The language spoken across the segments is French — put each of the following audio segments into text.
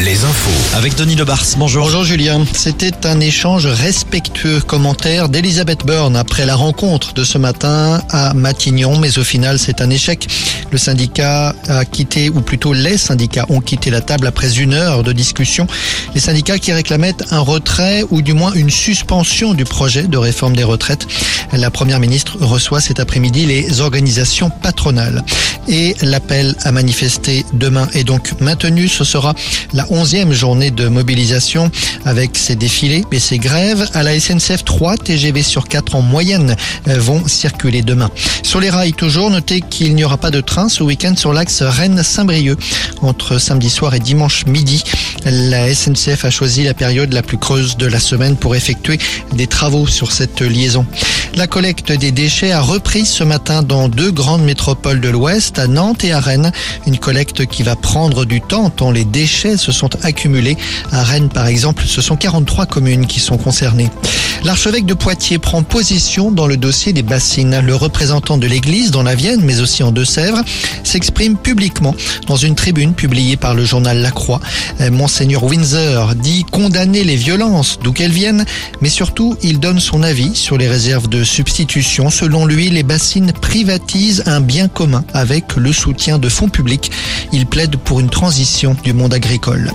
Les infos. Avec Denis Lebars, bonjour. Bonjour Julien. C'était un échange respectueux commentaire d'Elisabeth Borne après la rencontre de ce matin à Matignon, mais au final c'est un échec. Le syndicat a quitté, ou plutôt les syndicats ont quitté la table après une heure de discussion. Les syndicats qui réclamaient un retrait ou du moins une suspension du projet de réforme des retraites. La première ministre reçoit cet après-midi les organisations patronales. Et l'appel à manifester demain est donc maintenu. Ce sera la onzième journée de mobilisation avec ses défilés et ses grèves. À la SNCF, 3 TGV sur 4 en moyenne vont circuler demain. Sur les rails toujours, notez qu'il n'y aura pas de ce week-end sur l'axe Rennes-Saint-Brieuc entre samedi soir et dimanche midi. La SNCF a choisi la période la plus creuse de la semaine pour effectuer des travaux sur cette liaison. La collecte des déchets a repris ce matin dans deux grandes métropoles de l'Ouest, à Nantes et à Rennes. Une collecte qui va prendre du temps tant les déchets se sont accumulés. À Rennes, par exemple, ce sont 43 communes qui sont concernées. L'archevêque de Poitiers prend position dans le dossier des bassines. Le représentant de l'église dans la Vienne, mais aussi en Deux-Sèvres, s'exprime publiquement dans une tribune publiée par le journal La Croix. Monseigneur Windsor dit condamner les violences d'où qu'elles viennent, mais surtout il donne son avis sur les réserves de substitution. Selon lui, les bassines privatisent un bien commun avec le soutien de fonds publics. Il plaide pour une transition du monde agricole.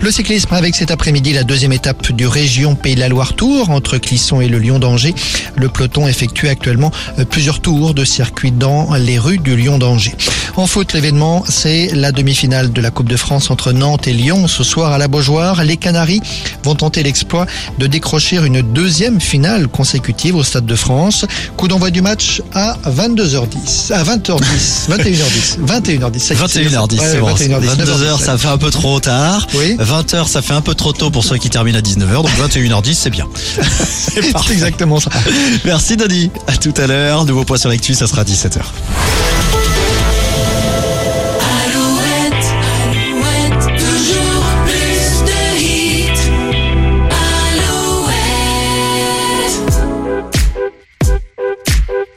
Le cyclisme avec cet après-midi la deuxième étape du région Pays de la Loire Tour entre Et le Lyon d'Angers. Le peloton effectue actuellement plusieurs tours de circuit dans les rues du Lyon d'Angers. En foot, l'événement, c'est la demi-finale de la Coupe de France entre Nantes et Lyon. Ce soir à la Beaujoire, les Canaries vont tenter l'exploit de décrocher une deuxième finale consécutive au Stade de France. Coup d'envoi du match à 22h10. À 20h10. 21h10. 21h10. 21h10, c'est bon. 22h, ça fait un peu trop tard. Oui. 20h, ça fait un peu trop tôt pour ceux qui terminent à 19h. Donc 21h10, c'est bien. C'est exactement ça. Merci Denis. À tout à l'heure. Nouveau point sur l'actu, ça sera 17h.